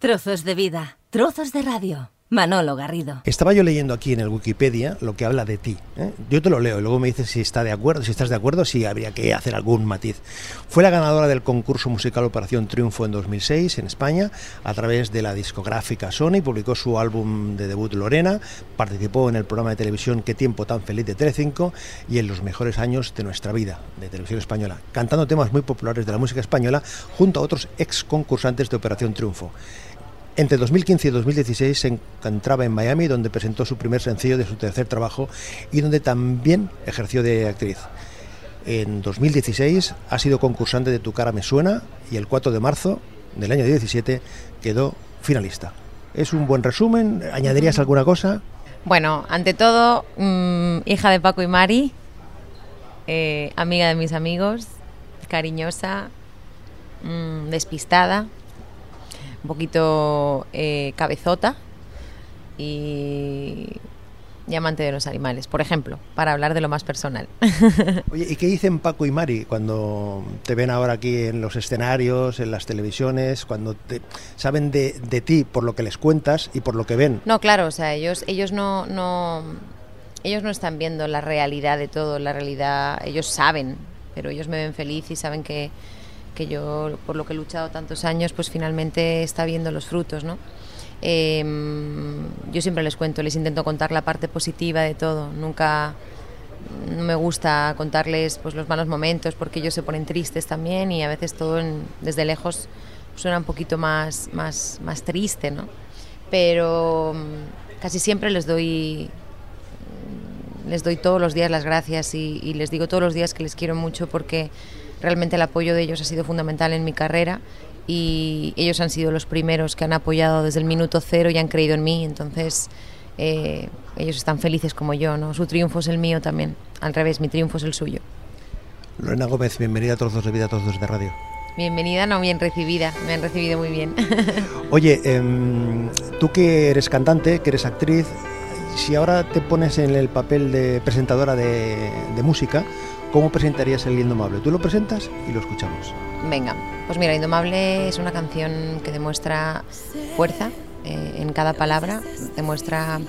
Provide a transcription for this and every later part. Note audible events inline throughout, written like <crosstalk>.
Trozos de vida, trozos de radio. Manolo Garrido. Estaba yo leyendo aquí en el Wikipedia lo que habla de ti. ¿eh? Yo te lo leo y luego me dices si está de acuerdo, si estás de acuerdo, si habría que hacer algún matiz. Fue la ganadora del concurso musical Operación Triunfo en 2006 en España a través de la discográfica Sony, publicó su álbum de debut Lorena, participó en el programa de televisión Qué tiempo tan feliz de Telecinco y en los mejores años de nuestra vida de televisión española, cantando temas muy populares de la música española junto a otros ex concursantes de Operación Triunfo. Entre 2015 y 2016 se encontraba en Miami, donde presentó su primer sencillo de su tercer trabajo y donde también ejerció de actriz. En 2016 ha sido concursante de Tu cara me suena y el 4 de marzo del año 17 quedó finalista. ¿Es un buen resumen? ¿Añadirías alguna cosa? Bueno, ante todo, mmm, hija de Paco y Mari, eh, amiga de mis amigos, cariñosa, mmm, despistada, un poquito eh, cabezota y, y, amante de los animales, por ejemplo, para hablar de lo más personal. <laughs> Oye, ¿y qué dicen Paco y Mari cuando te ven ahora aquí en los escenarios, en las televisiones, cuando te, saben de, de ti por lo que les cuentas y por lo que ven? No, claro, o sea, ellos, ellos no, no, ellos no están viendo la realidad de todo, la realidad, ellos saben, pero ellos me ven feliz y saben que que yo, por lo que he luchado tantos años, pues finalmente está viendo los frutos, ¿no? Eh, yo siempre les cuento, les intento contar la parte positiva de todo, nunca no me gusta contarles pues los malos momentos porque ellos se ponen tristes también y a veces todo en, desde lejos suena un poquito más, más, más triste, ¿no? Pero casi siempre les doy les doy todos los días las gracias y, y les digo todos los días que les quiero mucho porque realmente el apoyo de ellos ha sido fundamental en mi carrera y ellos han sido los primeros que han apoyado desde el minuto cero y han creído en mí, entonces eh, ellos están felices como yo, ¿no? Su triunfo es el mío también, al revés, mi triunfo es el suyo. Lorena Gómez, bienvenida a Trozos de Vida, Trozos de Radio. Bienvenida, no bien recibida, me han recibido muy bien. <laughs> Oye, eh, tú que eres cantante, que eres actriz, si ahora te pones en el papel de presentadora de, de música, ¿Cómo presentarías El Indomable? Tú lo presentas y lo escuchamos. Venga, pues mira, Indomable es una canción que demuestra fuerza eh, en cada palabra, demuestra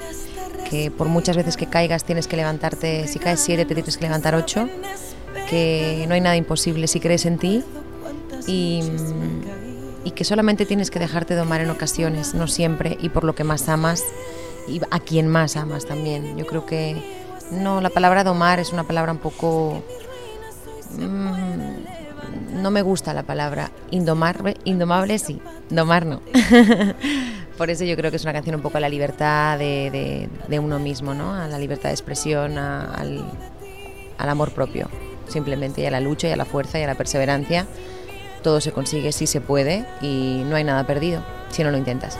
que por muchas veces que caigas tienes que levantarte, si caes siete te tienes que levantar ocho, que no hay nada imposible si crees en ti y, y que solamente tienes que dejarte domar en ocasiones, no siempre, y por lo que más amas y a quien más amas también. Yo creo que no, la palabra domar es una palabra un poco... Mmm, no me gusta la palabra indomar, indomable sí, domar no. <laughs> Por eso yo creo que es una canción un poco a la libertad de, de, uno mismo, ¿no? A la libertad de expresión, al, al amor propio, simplemente, y a la lucha, y a la fuerza, y a la perseverancia. Todo se consigue si se puede y no hay nada perdido si no lo intentas.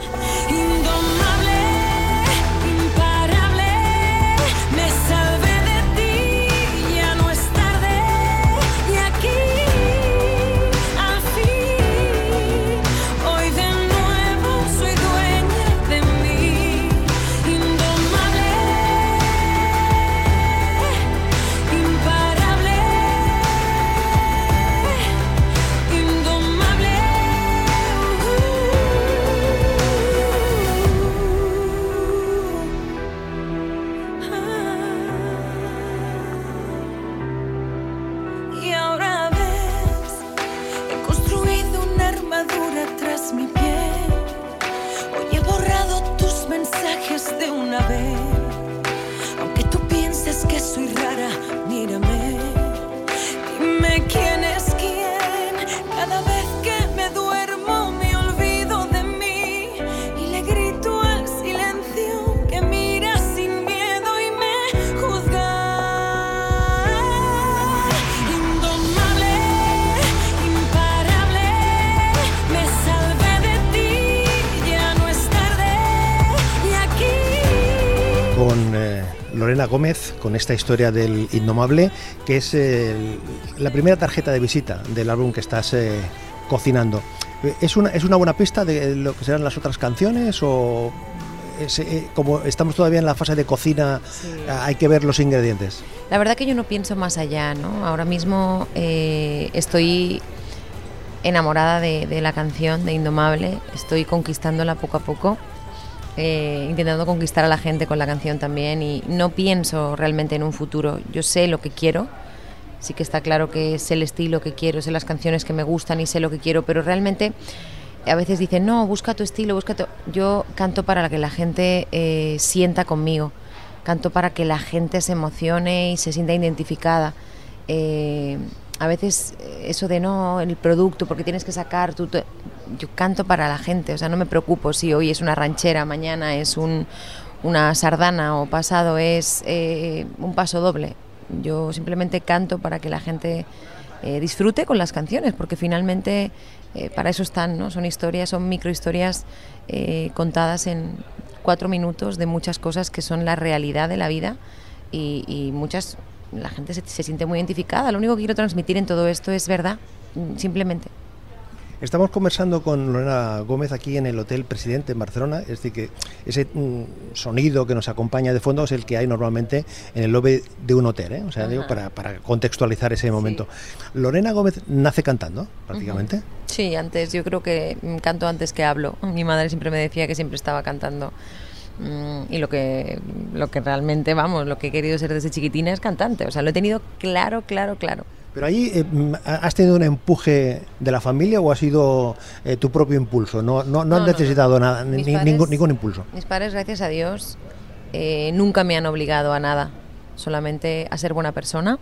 Lorena Gómez, con esta historia del Indomable, que es eh, la primera tarjeta de visita del álbum que estás eh, cocinando. Eh, ¿Es una, ¿Es una buena pista de lo que serán las otras canciones o como estamos todavía en la fase de cocina, Sí. hay que ver los ingredientes? La verdad que yo no pienso más allá, ¿no? Ahora mismo eh, estoy enamorada de, de la canción, de Indomable. Estoy conquistándola poco a poco. Eh, intentando conquistar a la gente con la canción también y no pienso realmente en un futuro. Yo sé lo que quiero, sí que está claro que sé el estilo que quiero, sé las canciones que me gustan y sé lo que quiero, pero realmente a veces dicen, no, busca tu estilo, busca tu... Yo canto para que la gente eh, sienta conmigo, canto para que la gente se emocione y se sienta identificada. Eh, a veces eso de no, el producto, porque tienes que sacar tú- yo canto para la gente, o sea, no me preocupo si hoy es una ranchera, mañana es un, una sardana o pasado es eh, un paso doble. Yo simplemente canto para que la gente eh, disfrute con las canciones, porque finalmente eh, para eso están, ¿no? Son historias, son microhistorias contadas en cuatro minutos de muchas cosas que son la realidad de la vida y, muchas, la gente se, siente muy identificada. Lo único que quiero transmitir en todo esto es verdad, simplemente. Estamos conversando con Lorena Gómez aquí en el Hotel Presidente en Barcelona, es decir, que ese mm, sonido que nos acompaña de fondo es el que hay normalmente en el lobby de un hotel, ¿eh? o sea, digo, para, para contextualizar ese momento. Lorena Gómez nace cantando, prácticamente. Sí, antes yo creo que canto antes que hablo. Mi madre siempre me decía que siempre estaba cantando. Mm, Y lo que, lo que realmente, vamos, lo que he querido ser desde chiquitina es cantante. O sea, lo he tenido claro, claro, claro. Pero ahí eh, mm, ¿has tenido un empuje de la familia o ha sido eh, tu propio impulso? No, no, no, no, necesitado no. nada, ni- padres- ningún, ningún impulso. Mis padres, gracias a Dios, eh, nunca me han obligado a nada, solamente a ser buena persona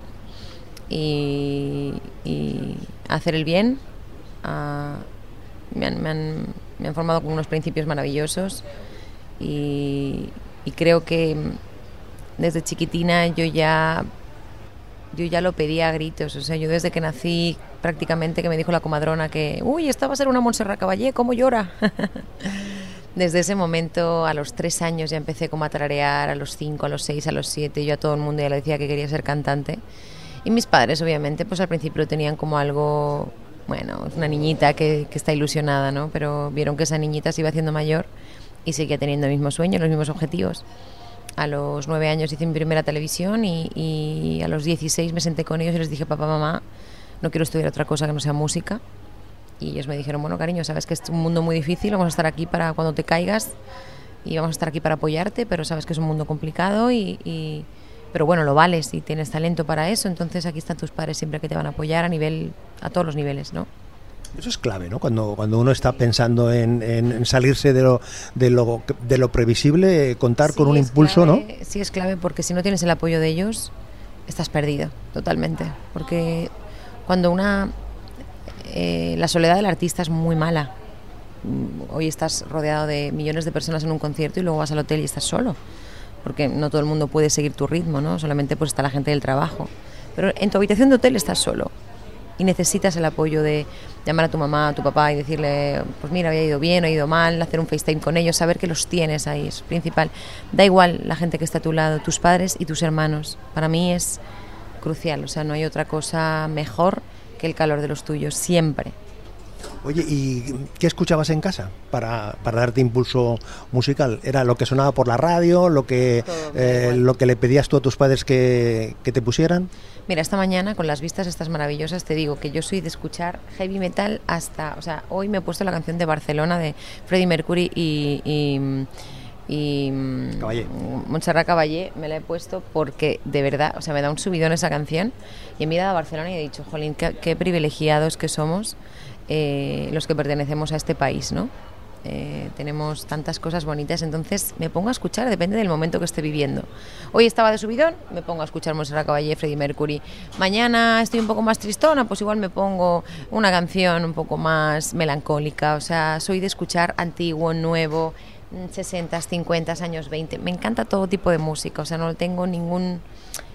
y, y a hacer el bien. a- me, han, me han- me han formado con unos principios maravillosos y, y creo que mm, desde chiquitina yo ya yo ya lo pedía a gritos, o sea, yo desde que nací prácticamente que me dijo la comadrona que, uy, esta va a ser una Montserrat Caballé, ¿cómo llora? <laughs> Desde ese momento, a los tres años ya empecé a tararear, a los cinco, a los seis, a los siete, yo a todo el mundo ya le decía que quería ser cantante. Y mis padres, obviamente, pues al principio tenían como algo, bueno, una niñita que, que está ilusionada, ¿no? Pero vieron que esa niñita se iba haciendo mayor y seguía teniendo el mismo sueño, los mismos objetivos. A los nueve años hice mi primera televisión y, a los 16 me senté con ellos y les dije, papá, mamá, no quiero estudiar otra cosa que no sea música. Y ellos me dijeron, bueno, cariño, sabes que es un mundo muy difícil, vamos a estar aquí para cuando te caigas y vamos a estar aquí para apoyarte, pero sabes que es un mundo complicado y... y- pero bueno, lo vales y tienes talento para eso, entonces aquí están tus padres siempre que te van a apoyar a nivel, a todos los niveles, ¿no? Eso es clave, ¿no? Cuando, cuando uno está pensando en, en- en salirse de lo, de lo, de lo previsible, contar con un impulso, ¿no? Sí, es clave porque si no tienes el apoyo de ellos, estás perdido totalmente. Porque cuando una. eh, la soledad del artista es muy mala. Mm, Hoy estás rodeado de millones de personas en un concierto y luego vas al hotel y estás solo. Porque no todo el mundo puede seguir tu ritmo, ¿no? Solamente pues está la gente del trabajo. Pero en tu habitación de hotel estás solo y necesitas el apoyo de llamar a tu mamá, a tu papá y decirle, pues mira, había ido bien, ha ido mal, hacer un FaceTime con ellos, saber que los tienes ahí, es principal. Da igual la gente que está a tu lado, tus padres y tus hermanos. Para mí es crucial, o sea, no hay otra cosa mejor que el calor de los tuyos, siempre. Oye, ¿y qué escuchabas en casa para, para darte impulso musical? ¿Era lo que sonaba por la radio, lo que, eh, lo que le pedías tú a tus padres que, que te pusieran? Mira, esta mañana con las vistas estas maravillosas te digo que yo soy de escuchar heavy metal hasta, o sea, hoy me he puesto la canción de Barcelona de Freddie Mercury y, y, y Caballé. Montserrat Caballé, me la he puesto porque de verdad, o sea, me da un subidón esa canción y he mirado a Barcelona y he dicho, jolín, qué, qué privilegiados que somos eh, los que pertenecemos a este país, ¿no? Eh, tenemos tantas cosas bonitas, entonces me pongo a escuchar, depende del momento que esté viviendo. Hoy estaba de subidón, me pongo a escuchar Montserrat Caballé, Freddie Mercury. Mañana estoy un poco más tristona, pues igual me pongo una canción un poco más melancólica. O sea, soy de escuchar antiguo, nuevo, 60, 50, años 20. Me encanta todo tipo de música, o sea, no tengo ningún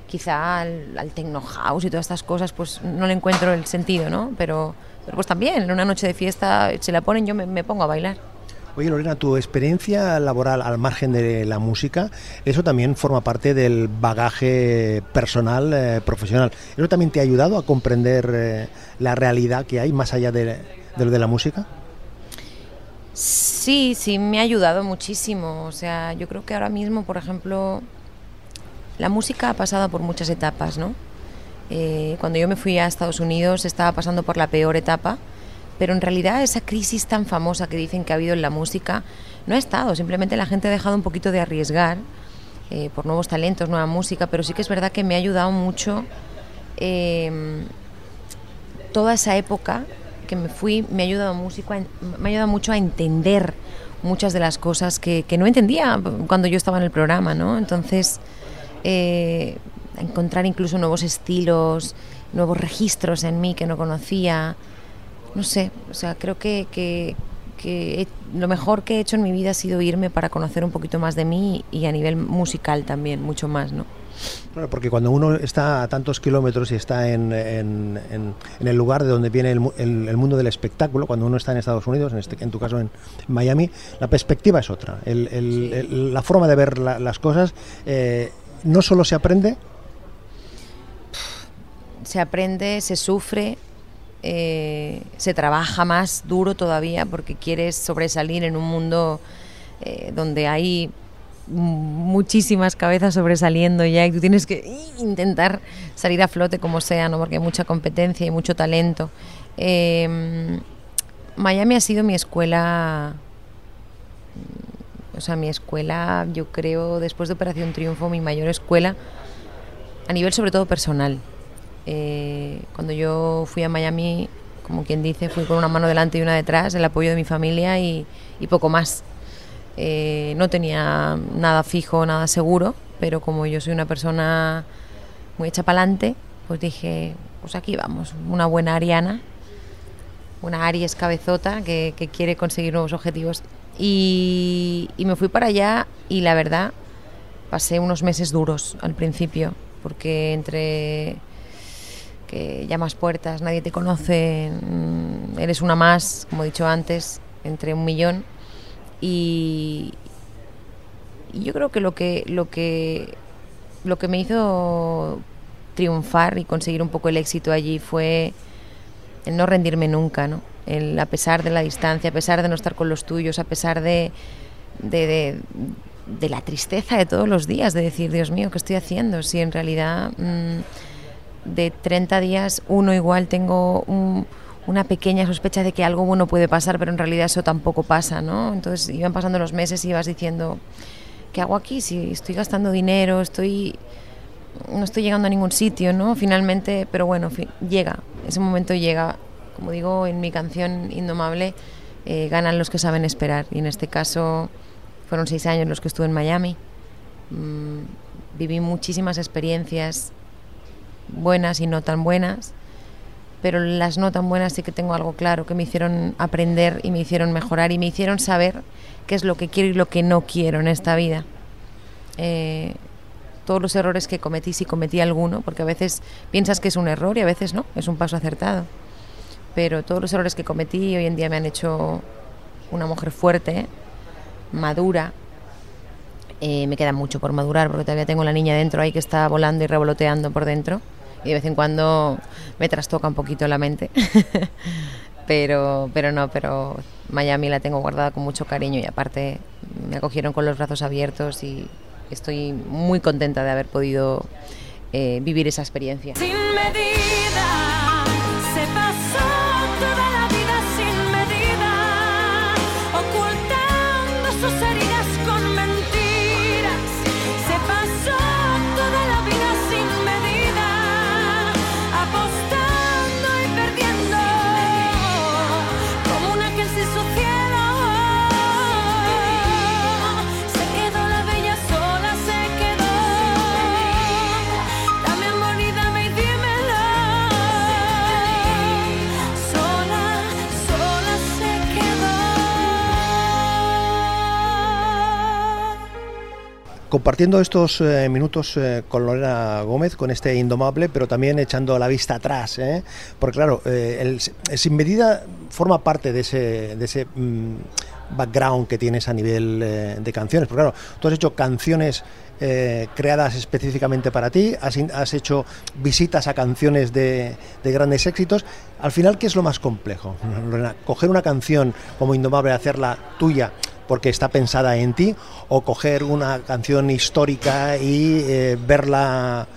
quizá al, al techno house y todas estas cosas, pues no le encuentro el sentido, ¿no? Pero, pero pues también, en una noche de fiesta, se la ponen, yo me, me pongo a bailar. Oye, Lorena, tu experiencia laboral al margen de la música, eso también forma parte del bagaje personal, eh, profesional. ¿Eso también te ha ayudado a comprender eh, la realidad que hay más allá de, lo de la música? Sí, sí, me ha ayudado muchísimo. O sea, yo creo que ahora mismo, por ejemplo, la música ha pasado por muchas etapas, ¿no? Eh, cuando yo me fui a Estados Unidos estaba pasando por la peor etapa, pero en realidad esa crisis tan famosa que dicen que ha habido en la música no ha estado, simplemente la gente ha dejado un poquito de arriesgar eh, por nuevos talentos, nueva música, pero sí que es verdad que me ha ayudado mucho em, toda esa época que me fui, me ha ayudado, música, me ha ayudado mucho a entender muchas de las cosas que, no entendía cuando yo estaba en el programa, ¿no? Entonces, eh, encontrar incluso nuevos estilos, nuevos registros en mí que no conocía. No sé, o sea, creo que, que, lo mejor que he hecho en mi vida ha sido irme para conocer un poquito más de mí y a nivel musical también, mucho más, ¿no? Porque cuando uno está a tantos kilómetros y está en, en, en, el lugar de donde viene el, el, mundo del espectáculo, cuando uno está en Estados Unidos, en, este, en tu caso en Miami, la perspectiva es otra. la forma de ver las cosas eh, no solo se aprende. Se aprende, se sufre, eh, se trabaja más duro todavía porque quieres sobresalir en un mundo eh, donde hay muchísimas cabezas sobresaliendo ya y tú tienes que intentar salir a flote como sea, ¿no? porque hay mucha competencia y mucho talento. Em, Miami ha sido mi escuela, o sea, mi escuela, yo creo, después de Operación Triunfo, mi mayor escuela, a nivel sobre todo personal. Eh, cuando yo fui a Miami, como quien dice, fui con una mano delante y una detrás, el apoyo de mi familia y poco más. Eh, no tenía nada fijo, nada seguro, pero como yo soy una persona muy hecha para adelante, pues dije, pues aquí vamos, una buena ariana, una Aries cabezota que, quiere conseguir nuevos objetivos. Y, me fui para allá y la verdad pasé unos meses duros al principio, porque entre que llamas puertas, nadie te conoce, mm, eres una más, como he dicho antes, entre un millón y, yo creo que lo que lo que lo que me hizo triunfar y conseguir un poco el éxito allí fue el no rendirme nunca, ¿no? El, a pesar de la distancia, a pesar de no estar con los tuyos, a pesar de, de, de, la tristeza de todos los días, de decir, Dios mío, ¿qué estoy haciendo? Si en realidad mm, de 30 días uno igual tengo un una pequeña sospecha de que algo bueno puede pasar, pero en realidad eso tampoco pasa, ¿no? Entonces iban pasando los meses y ibas diciendo, ¿qué hago aquí? Si estoy gastando dinero, estoy no estoy llegando a ningún sitio, ¿no? Finalmente, pero bueno, llega, ese momento llega. Como digo en mi canción Indomable, eh, ganan los que saben esperar. Y en este caso fueron seis años los que estuve en Miami. Mm, viví muchísimas experiencias buenas y no tan buenas pero las no tan buenas sí que tengo algo claro, que me hicieron aprender y me hicieron mejorar y me hicieron saber qué es lo que quiero y lo que no quiero en esta vida. Eh, todos los errores que cometí, si cometí alguno, porque a veces piensas que es un error y a veces no, es un paso acertado. Pero todos los errores que cometí hoy en día me han hecho una mujer fuerte, madura. Eh, me queda mucho por madurar porque todavía tengo la niña dentro ahí que está volando y revoloteando por dentro y de vez en cuando me trastoca un poquito la mente. <laughs> pero, pero no, pero Miami la tengo guardada con mucho cariño y aparte me acogieron con los brazos abiertos y estoy muy contenta de haber podido eh, vivir esa experiencia. Sin Compartiendo estos eh, minutos eh, con Lorena Gómez, con este indomable, pero también echando la vista atrás, ¿eh? porque claro, eh, el, el Sin Medida forma parte de ese, de ese mm, background que tienes a nivel de canciones, porque claro, tú has hecho canciones creadas específicamente para ti, has hecho visitas a canciones de, de grandes éxitos. Al final, ¿qué es lo más complejo, Lorena? ¿Coger una canción como Indomable, hacerla tuya porque está pensada en ti, o coger una canción histórica y eh, verla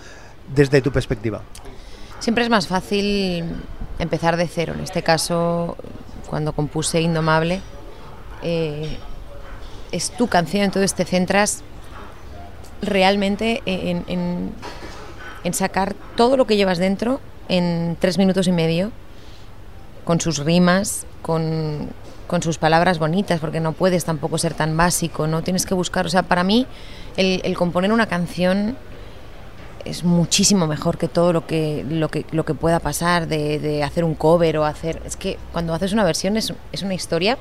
desde tu perspectiva? Siempre es más fácil empezar de cero. En este caso cuando compuse Indomable, eh, es tu canción, entonces te centras realmente en, sacar todo lo que llevas dentro en tres minutos y medio, con sus rimas, con, con sus palabras bonitas, porque no puedes tampoco ser tan básico, no tienes que buscar, o sea, para mí el, componer una canción es muchísimo mejor que todo lo que, lo que, lo que pueda pasar de, de hacer un cover o hacer... Es que cuando haces una versión es, es una historia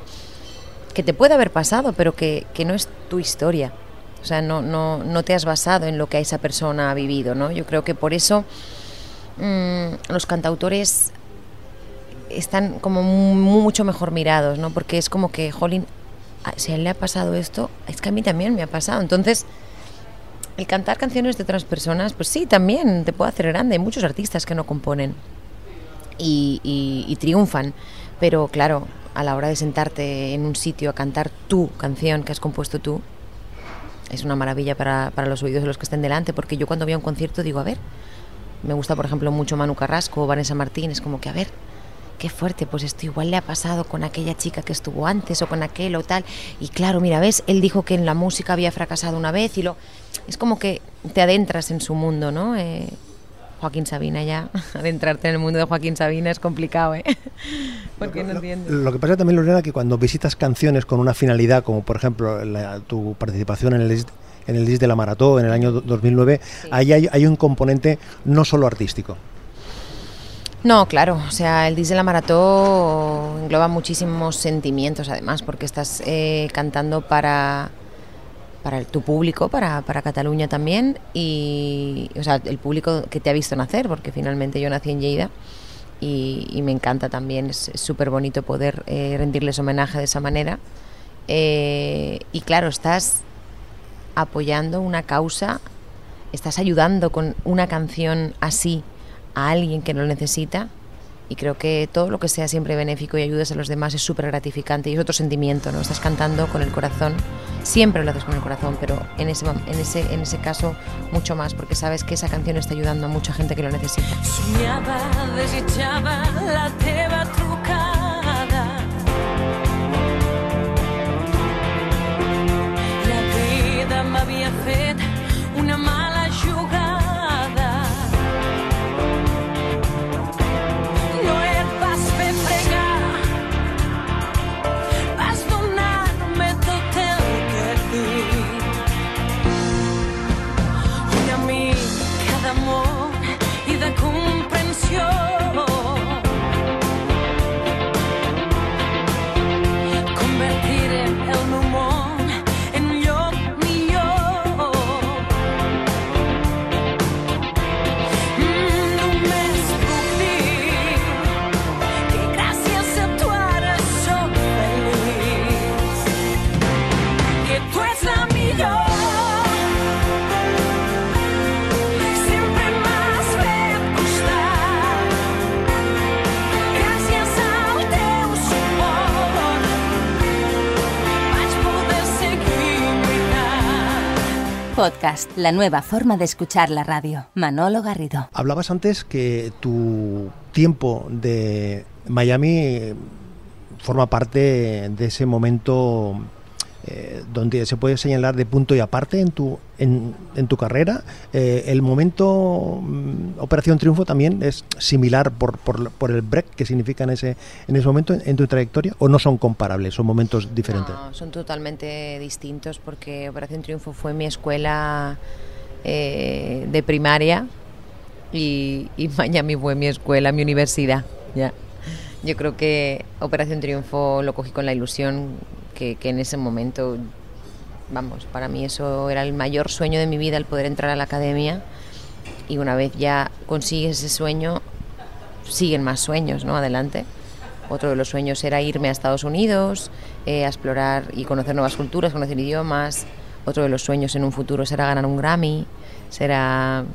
que te puede haber pasado, pero que, que no es tu historia. O sea, no, no, no te has basado en lo que esa persona ha vivido, ¿no? Yo creo que por eso mm, los cantautores están como mu- mucho mejor mirados, ¿no? Porque es como que, jolín, a- si a él le ha pasado esto, es que a mí también me ha pasado. Entonces, el cantar canciones de otras personas, pues sí, también te puede hacer grande. Hay muchos artistas que no componen y, y- y triunfan, pero claro, a la hora de sentarte en un sitio a cantar tu canción que has compuesto tú, es una maravilla para, para los oídos de los que estén delante, porque yo cuando voy a un concierto digo, a ver, me gusta por ejemplo mucho Manu Carrasco o Vanessa Martín, es como que, a ver, qué fuerte, pues esto igual le ha pasado con aquella chica que estuvo antes o con aquel o tal. Y claro, mira, ves, él dijo que en la música había fracasado una vez y lo... Es como que te adentras en su mundo, ¿no? Eh, Joaquín Sabina ya, <laughs> adentrarte en el mundo de Joaquín Sabina es complicado, ¿eh? <laughs> Porque no entiendes. Lo que pasa también, Lorena, que cuando visitas canciones con una finalidad, como por ejemplo la- tu participación en el en el disc de la Marató en el año do- 2009, ahí hay, hay un componente no solo artístico. No, claro, o sea, el la maratón engloba muchísimos sentimientos además, porque estás eh, cantando para, para tu público, para, para Cataluña también, y o sea, el público que te ha visto nacer, porque finalmente yo nací en Lleida y, me encanta también, es súper bonito poder eh, rendirles homenaje de esa manera. Eh, y claro, estás apoyando una causa, estás ayudando con una canción así a alguien que lo necesita y creo que todo lo que sea siempre benéfico y ayudes a los demás es súper gratificante y es otro sentimiento, ¿no? Estás cantando con el corazón, siempre lo haces con el corazón, pero en ese, en ese, en ese caso mucho más, porque sabes que esa canción está ayudando a mucha gente que lo necesita. Podcast, la nueva forma de escuchar la radio. Manolo Garrido. Hablabas antes que tu tiempo de Miami eh, forma parte de ese momento eh, donde se puede señalar de punto y aparte en tu, en, en tu carrera. Eh, el momento mm, Operación Triunfo también es similar por, por, por el break que significa en ese, en ese momento en, en tu trayectoria o no son comparables, son momentos diferentes. No, son totalmente distintos porque Operación Triunfo fue mi escuela eh, de primaria y, y <laughs> Miami fue mi escuela, mi universidad. Ya. Yo creo que Operación Triunfo lo cogí con la ilusión que, en ese momento, vamos, para mí eso era el mayor sueño de mi vida, el poder entrar a la academia. Y una vez ya consigues ese sueño, siguen más sueños, ¿no? Adelante. Otro de los sueños era irme a Estados Unidos, eh, a explorar y conocer nuevas culturas, conocer idiomas. Otro de los sueños en un futuro será ganar un Grammy, será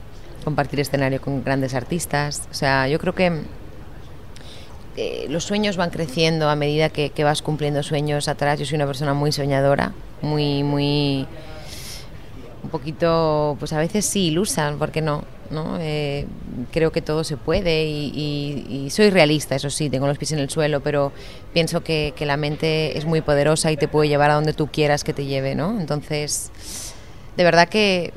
compartir escenario con grandes artistas. O sea, yo creo que eh, los sueños van creciendo a medida que, vas cumpliendo sueños atrás. Yo soy una persona muy soñadora, muy, muy, un poquito, pues a veces sí ilusa, ¿por qué no? ¿no? Eh, creo que todo se puede y, y- y soy realista, eso sí, tengo los pies en el suelo, pero pienso que, que la mente es muy poderosa y te puede llevar a donde tú quieras que te lleve, ¿no? Entonces, de verdad que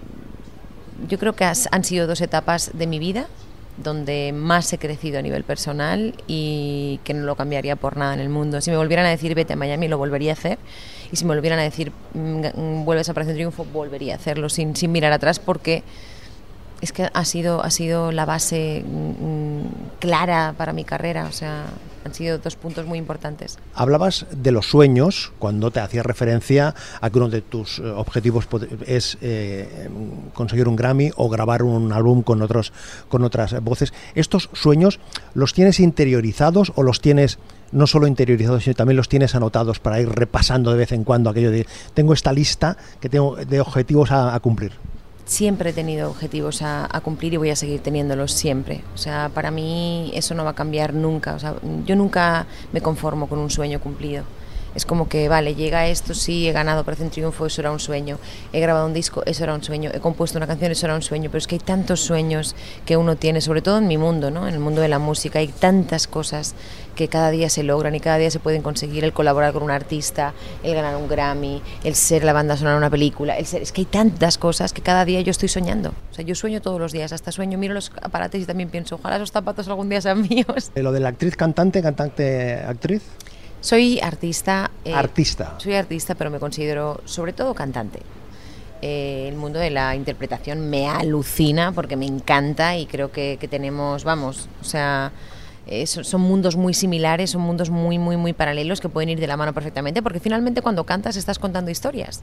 yo creo que has- han sido dos etapas de mi vida donde más he crecido a nivel personal y que no lo cambiaría por nada en el mundo. Si me volvieran a decir vete a Miami, lo volvería a hacer. Y si me volvieran a decir mm, mm, vuelves a Operación Triunfo, volvería a hacerlo sin, sin mirar atrás porque es que ha sido, ha sido la base mm, clara para mi carrera. O sea, han sido dos puntos muy importantes. Hablabas de los sueños cuando te hacías referencia a que uno de tus eh, objetivos es eh, conseguir un Grammy o grabar un álbum con otros con otras voces. ¿Estos sueños los tienes interiorizados o los tienes no solo interiorizados, sino también los tienes anotados para ir repasando de vez en cuando aquello de tengo esta lista que tengo de objetivos a cumplir? Siempre he tenido objetivos a, cumplir y voy a seguir teniéndolos siempre. O sea, para mí eso no va a cambiar nunca. O sea, yo nunca me conformo con un sueño cumplido. Es como que, vale, llega esto, sí, he ganado Operación Triunfo, eso era un sueño. He grabado un disco, eso era un sueño. He compuesto una canción, eso era un sueño. Pero es que hay tantos sueños que uno tiene, sobre todo en mi mundo, ¿no? En el mundo de la música, hay tantas cosas que cada día se logran y cada día se pueden conseguir. El colaborar con un artista, el ganar un Grammy, el ser la banda sonora de una película. El ser, es que hay tantas cosas que cada día yo estoy soñando. O sea, yo sueño todos los días, hasta sueño, miro los aparatos y también pienso, ojalá esos zapatos algún día sean <laughs> míos. Eh, Lo de la actriz cantante, cantante actriz, Soy artista. eh, artista. Soy artista, pero me considero sobre todo cantante. Eh, el mundo de la interpretación me alucina porque me encanta y creo que, que tenemos, vamos, o sea, eh, son, son mundos muy similares, son mundos muy, muy, muy paralelos que pueden ir de la mano perfectamente porque finalmente cuando cantas estás contando historias.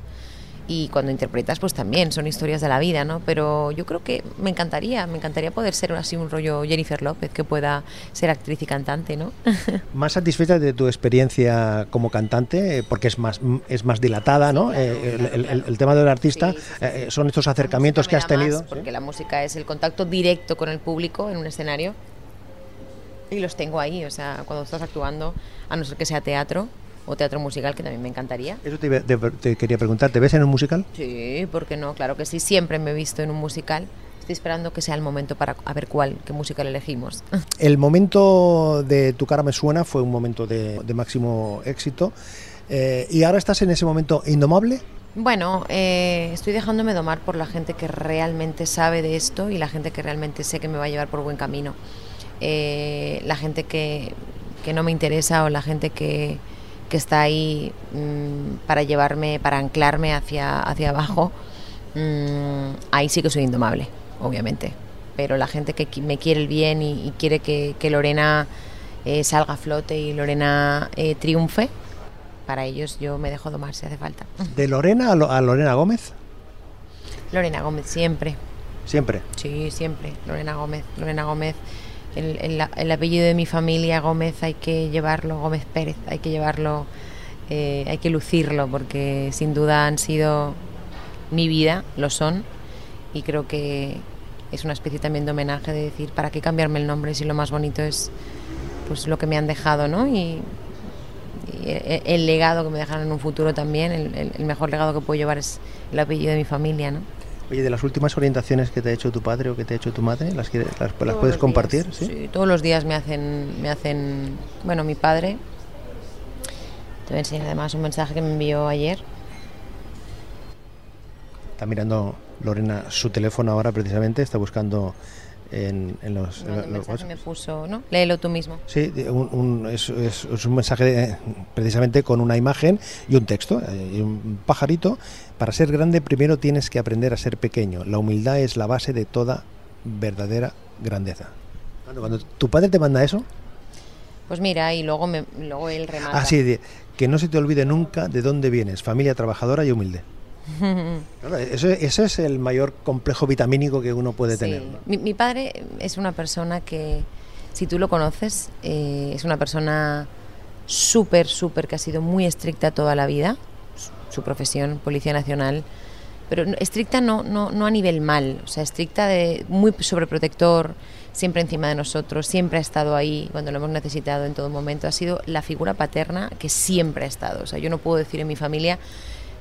Y cuando interpretas, pues también son historias de la vida, ¿no? Pero yo creo que me encantaría, me encantaría poder ser así un rollo Jennifer López, que pueda ser actriz y cantante, ¿no? <laughs> ¿Más satisfecha de tu experiencia como cantante? Porque es más, es más dilatada, ¿no? Eh, el, el- el tema del artista Sí, sí, sí, eh, son estos acercamientos que has da más, tenido. Porque la música es el contacto directo con el público en un escenario. Y los tengo ahí, o sea, cuando estás actuando, a no ser que sea teatro o teatro musical, que también me encantaría. Eso te, iba- te- te quería preguntar, ¿te ves en un musical? Sí, ¿por qué no? Claro que sí, siempre me he visto en un musical. Estoy esperando que sea el momento para a ver cuál, qué musical elegimos. <laughs> El momento de Tu cara me suena fue un momento de, de máximo éxito. eh, ¿Y ahora estás en ese momento indomable? Bueno, eh, estoy dejándome domar por la gente que realmente sabe de esto y la gente que realmente sé que me va a llevar por buen camino. Eh, la gente que, que no me interesa o la gente que, que está ahí mm, para llevarme, para anclarme hacia, hacia abajo, mm, ahí sí que soy indomable, obviamente. Pero la gente que me quiere el bien y, y quiere que, que Lorena eh, salga a flote y Lorena eh, triunfe, para ellos yo me dejo domar si hace falta. ¿De Lorena a, Lo- a Lorena Gómez? Lorena Gómez, siempre. Siempre. Sí, siempre. Lorena Gómez. Lorena Gómez. El, el- el apellido de mi familia, Gómez, hay que llevarlo, Gómez Pérez, hay que llevarlo, eh, hay que lucirlo, porque sin duda han sido mi vida, lo son, y creo que es una especie también de homenaje de decir, ¿para qué cambiarme el nombre si lo más bonito es pues lo que me han dejado, ¿no? Y, el, legado que me dejaron en un futuro también, el- el mejor legado que puedo llevar es el apellido de mi familia, ¿no? Oye, de las últimas orientaciones que te ha hecho tu padre o que te ha hecho tu madre, ¿las, puedes compartir? días, ¿sí? todos los días me hacen, me hacen, bueno, mi padre. Te voy a enseñar además un mensaje que me envió ayer. Está mirando Lorena su teléfono ahora precisamente, está buscando en, en los... en los mensaje me puso, ¿no? Léelo tú mismo. Sí, un- un- es, es- es un mensaje de- precisamente con una imagen y un texto, eh, y un pajarito. Para ser grande primero tienes que aprender a ser pequeño. La humildad es la base de toda verdadera grandeza. Cuando, tu padre te manda eso, Pues mira, y luego, me, luego él remata. así de, que no se te olvide nunca de dónde vienes, familia trabajadora y humilde. <laughs> Eso, eso es el mayor complejo vitamínico que uno puede Sí. tener. ¿no? Mi, mi padre es una persona que, si tú lo conoces, eh, es una persona súper, súper, que ha sido muy estricta toda la vida, su, su profesión, Policía Nacional, pero estricta no, no, no a nivel mal, o sea, estricta de muy sobreprotector, siempre encima de nosotros, siempre ha estado ahí cuando lo hemos necesitado en todo momento, ha sido la figura paterna que siempre ha estado, o sea, yo no puedo decir en mi familia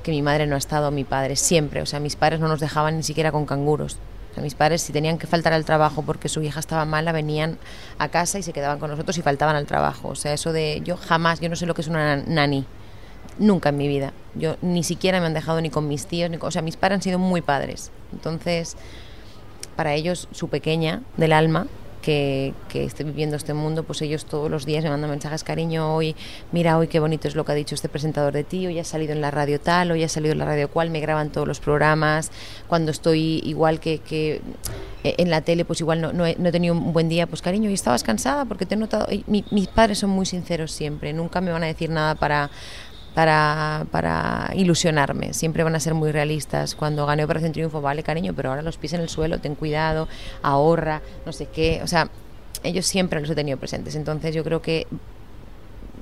que mi madre no ha estado, mi padre, siempre, o sea, mis padres no nos dejaban ni siquiera con canguros. O sea, mis padres, si tenían que faltar al trabajo porque su hija estaba mala, venían a casa y se quedaban con nosotros y faltaban al trabajo. O sea, eso de yo jamás, yo no sé lo que es una nani. Nunca en mi vida. Yo ni siquiera me han dejado ni con mis tíos, ni con- o sea, mis padres han sido muy padres. Entonces, para ellos, su pequeña del alma, que, que esté viviendo este mundo, pues ellos todos los días me mandan mensajes, cariño, hoy, mira, hoy qué bonito es lo que ha dicho este presentador de ti, hoy ha salido en la radio tal, hoy ha salido en la radio cual, me graban todos los programas, cuando estoy igual que, que eh, en la tele, pues igual no, no he, no he tenido un buen día, pues cariño, y estabas cansada porque te he notado, y mi- mis padres son muy sinceros siempre, nunca me van a decir nada para para, para ilusionarme. Siempre van a ser muy realistas. Cuando gané Operación Triunfo, vale, cariño, pero ahora los pies en el suelo, ten cuidado, ahorra, no sé qué. O sea, ellos siempre los he tenido presentes. Entonces yo creo que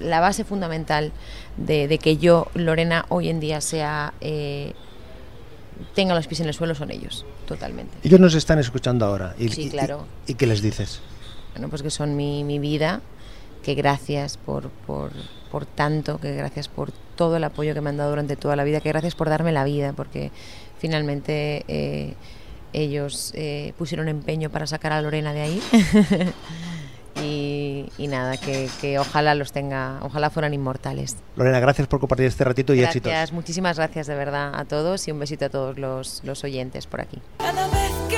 la base fundamental de, de que yo, Lorena, hoy en día sea... eh, tenga los pies en el suelo son ellos, totalmente. Ellos nos están escuchando ahora. Y, Sí, y- claro. ¿Y, qué les dices? Bueno, pues que son mi, mi vida, que gracias por, por, por tanto, que gracias por todo el apoyo que me han dado durante toda la vida, que gracias por darme la vida, porque finalmente eh, ellos eh, pusieron empeño para sacar a Lorena de ahí. <laughs> y, y nada, que, que ojalá los tenga, ojalá fueran inmortales. Lorena, gracias por compartir este ratito y éxitos. Gracias, muchísimas gracias de verdad a todos y un besito a todos los, los oyentes por aquí. Cada vez que